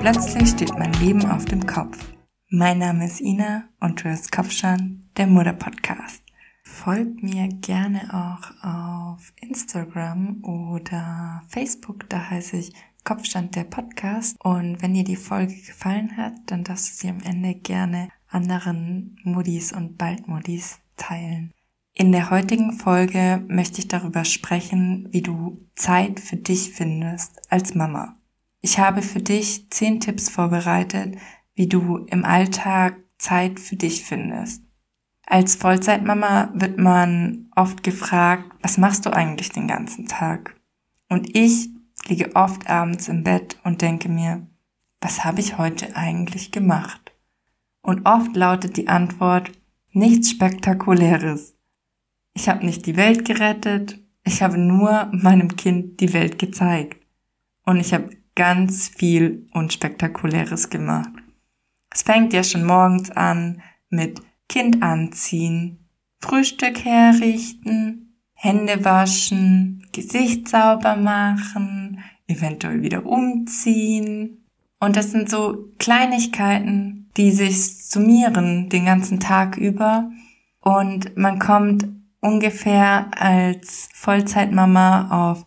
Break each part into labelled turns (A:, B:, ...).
A: Plötzlich steht mein Leben auf dem Kopf. Mein Name ist Ina und du hörst Kopfschan, der Mutter-Podcast. Folgt mir gerne auch auf Instagram oder Facebook, da heiße ich Kopfstand der Podcast. Und wenn dir die Folge gefallen hat, dann darfst du sie am Ende gerne anderen Modis und Bald-Modis teilen. In der heutigen Folge möchte ich darüber sprechen, wie du Zeit für dich findest als Mama. Ich habe für dich zehn Tipps vorbereitet, wie du im Alltag Zeit für dich findest. Als Vollzeitmama wird man oft gefragt, was machst du eigentlich den ganzen Tag? Und ich liege oft abends im Bett und denke mir, was habe ich heute eigentlich gemacht? Und oft lautet die Antwort, nichts Spektakuläres. Ich habe nicht die Welt gerettet, ich habe nur meinem Kind die Welt gezeigt. Und ich habe ganz viel Unspektakuläres gemacht. Es fängt ja schon morgens an mit Kind anziehen, Frühstück herrichten, Hände waschen, Gesicht sauber machen, eventuell wieder umziehen. Und das sind so Kleinigkeiten, die sich summieren den ganzen Tag über. Und man kommt ungefähr als Vollzeitmama auf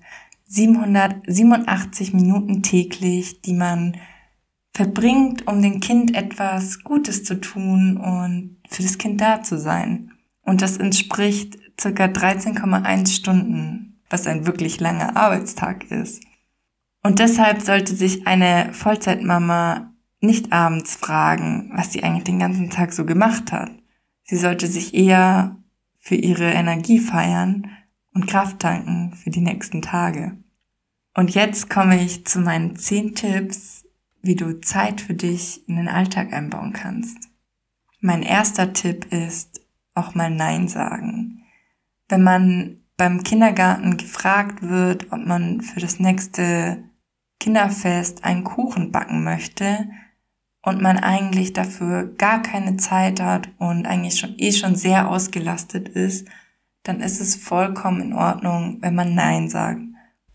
A: 787 Minuten täglich, die man verbringt, um dem Kind etwas Gutes zu tun und für das Kind da zu sein. Und das entspricht circa 13,1 Stunden, was ein wirklich langer Arbeitstag ist. Und deshalb sollte sich eine Vollzeitmama nicht abends fragen, was sie eigentlich den ganzen Tag so gemacht hat. Sie sollte sich eher für ihre Energie feiern und Kraft tanken für die nächsten Tage. Und jetzt komme ich zu meinen zehn Tipps, wie du Zeit für dich in den Alltag einbauen kannst. Mein erster Tipp ist auch mal Nein sagen. Wenn man beim Kindergarten gefragt wird, ob man für das nächste Kinderfest einen Kuchen backen möchte und man eigentlich dafür gar keine Zeit hat und eigentlich schon eh schon sehr ausgelastet ist, dann ist es vollkommen in Ordnung, wenn man Nein sagt.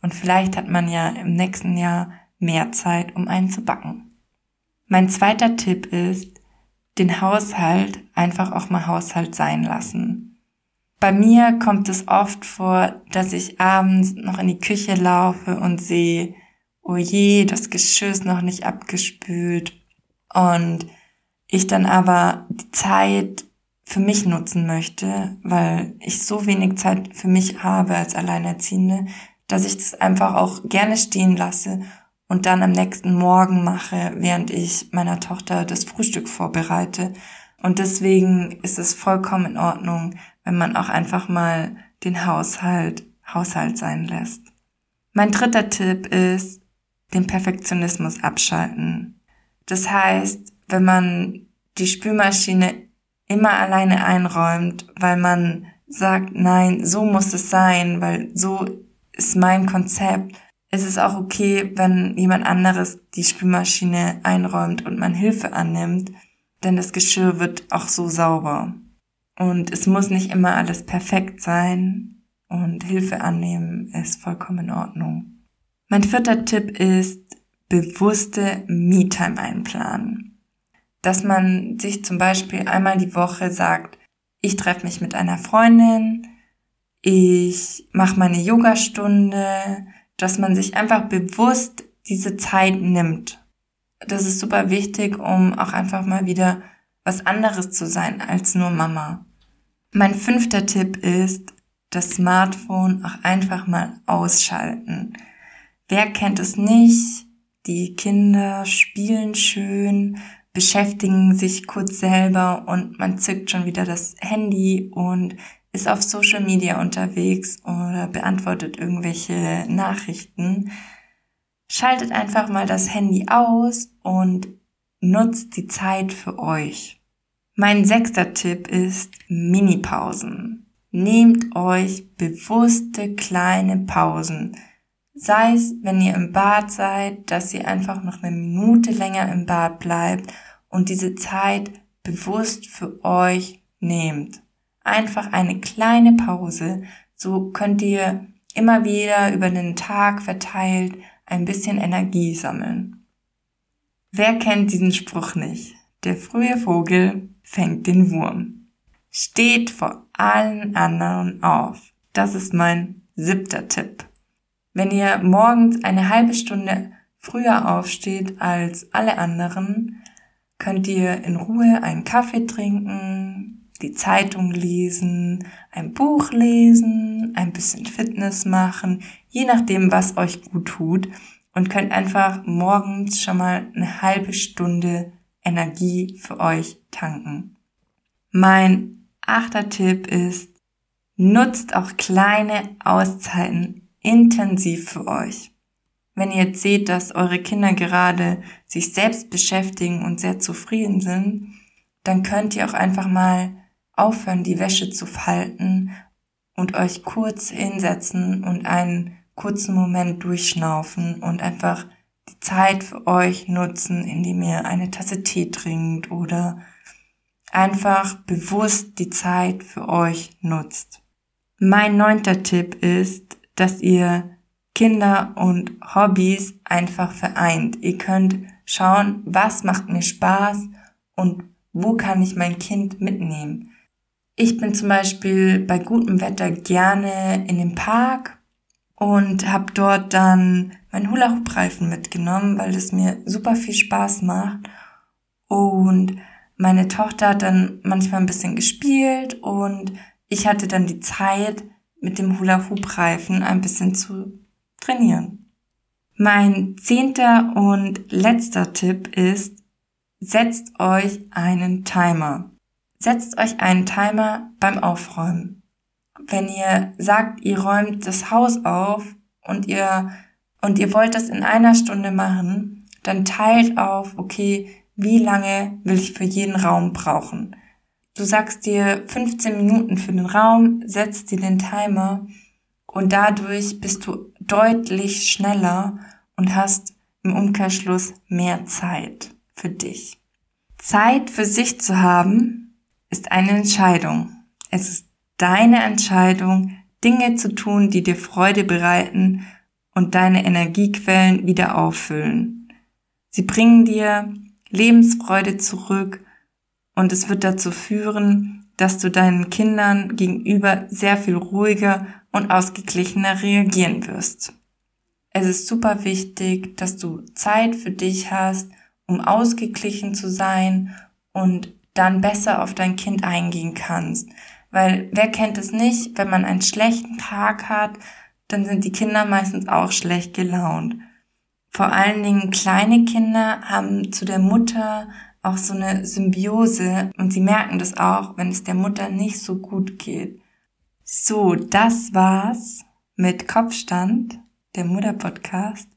A: Und vielleicht hat man ja im nächsten Jahr mehr Zeit, um einen zu backen. Mein zweiter Tipp ist, den Haushalt einfach auch mal Haushalt sein lassen. Bei mir kommt es oft vor, dass ich abends noch in die Küche laufe und sehe, oh je, das Geschirr ist noch nicht abgespült. Und ich dann aber die Zeit für mich nutzen möchte, weil ich so wenig Zeit für mich habe als Alleinerziehende, dass ich das einfach auch gerne stehen lasse und dann am nächsten Morgen mache, während ich meiner Tochter das Frühstück vorbereite. Und deswegen ist es vollkommen in Ordnung, wenn man auch einfach mal den Haushalt Haushalt sein lässt. Mein dritter Tipp ist, den Perfektionismus abschalten. Das heißt, wenn man die Spülmaschine immer alleine einräumt, weil man sagt, nein, so muss es sein, weil so ist mein Konzept. Es ist auch okay, wenn jemand anderes die Spülmaschine einräumt und man Hilfe annimmt, denn das Geschirr wird auch so sauber. Und es muss nicht immer alles perfekt sein und Hilfe annehmen ist vollkommen in Ordnung. Mein vierter Tipp ist bewusste Me-Time einplanen. Dass man sich zum Beispiel einmal die Woche sagt, ich treffe mich mit einer Freundin, ich mache meine Yogastunde, dass man sich einfach bewusst diese Zeit nimmt. Das ist super wichtig, um auch einfach mal wieder was anderes zu sein als nur Mama. Mein fünfter Tipp ist, das Smartphone auch einfach mal ausschalten. Wer kennt es nicht? Die Kinder spielen schön, beschäftigen sich kurz selber und man zückt schon wieder das Handy und ist auf Social Media unterwegs oder beantwortet irgendwelche Nachrichten, schaltet einfach mal das Handy aus und nutzt die Zeit für euch. Mein sechster Tipp ist Mini-Pausen. Nehmt euch bewusste kleine Pausen. Sei es, wenn ihr im Bad seid, dass ihr einfach noch eine Minute länger im Bad bleibt und diese Zeit bewusst für euch nehmt einfach eine kleine Pause. So könnt ihr immer wieder über den Tag verteilt ein bisschen Energie sammeln. Wer kennt diesen Spruch nicht? Der frühe Vogel fängt den Wurm. Steht vor allen anderen auf. Das ist mein siebter Tipp. Wenn ihr morgens eine halbe Stunde früher aufsteht als alle anderen, könnt ihr in Ruhe einen Kaffee trinken, die Zeitung lesen, ein Buch lesen, ein bisschen Fitness machen, je nachdem, was euch gut tut und könnt einfach morgens schon mal eine halbe Stunde Energie für euch tanken. Mein achter Tipp ist, nutzt auch kleine Auszeiten intensiv für euch. Wenn ihr jetzt seht, dass eure Kinder gerade sich selbst beschäftigen und sehr zufrieden sind, dann könnt ihr auch einfach mal aufhören, die Wäsche zu falten und euch kurz hinsetzen und einen kurzen Moment durchschnaufen und einfach die Zeit für euch nutzen, indem ihr eine Tasse Tee trinkt oder einfach bewusst die Zeit für euch nutzt. Mein neunter Tipp ist, dass ihr Kinder und Hobbys einfach vereint. Ihr könnt schauen, was macht mir Spaß und wo kann ich mein Kind mitnehmen. Ich bin zum Beispiel bei gutem Wetter gerne in dem Park und habe dort dann meinen Hula-Hoop-Reifen mitgenommen, weil es mir super viel Spaß macht. Und meine Tochter hat dann manchmal ein bisschen gespielt und ich hatte dann die Zeit, mit dem Hula-Hoop-Reifen ein bisschen zu trainieren. Mein zehnter und letzter Tipp ist, setzt euch einen Timer. Setzt euch einen Timer beim Aufräumen wenn ihr sagt, ihr räumt das Haus auf und ihr, und ihr wollt das in einer Stunde machen, dann teilt auf, okay, wie lange will ich für jeden Raum brauchen? Du sagst dir 15 Minuten für den Raum, setzt dir den Timer und dadurch bist du deutlich schneller und hast im Umkehrschluss mehr Zeit für dich. Zeit für sich zu haben ist eine Entscheidung. Es ist deine Entscheidung, Dinge zu tun, die dir Freude bereiten und deine Energiequellen wieder auffüllen. Sie bringen dir Lebensfreude zurück und es wird dazu führen, dass du deinen Kindern gegenüber sehr viel ruhiger und ausgeglichener reagieren wirst. Es ist super wichtig, dass du Zeit für dich hast, um ausgeglichen zu sein und dann besser auf dein Kind eingehen kannst. Weil wer kennt es nicht, wenn man einen schlechten Tag hat, dann sind die Kinder meistens auch schlecht gelaunt. Vor allen Dingen kleine Kinder haben zu der Mutter auch so eine Symbiose und sie merken das auch, wenn es der Mutter nicht so gut geht. So, das war's mit Kopfstand, der Mutter-Podcast.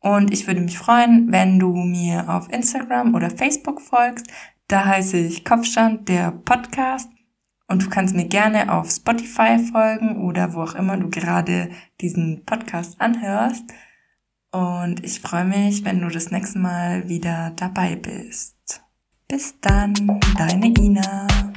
A: Und ich würde mich freuen, wenn du mir auf Instagram oder Facebook folgst. Da heiße ich Kopfstand, der Podcast. Und du kannst mir gerne auf Spotify folgen oder wo auch immer du gerade diesen Podcast anhörst. Und ich freue mich, wenn du das nächste Mal wieder dabei bist. Bis dann, deine Ina.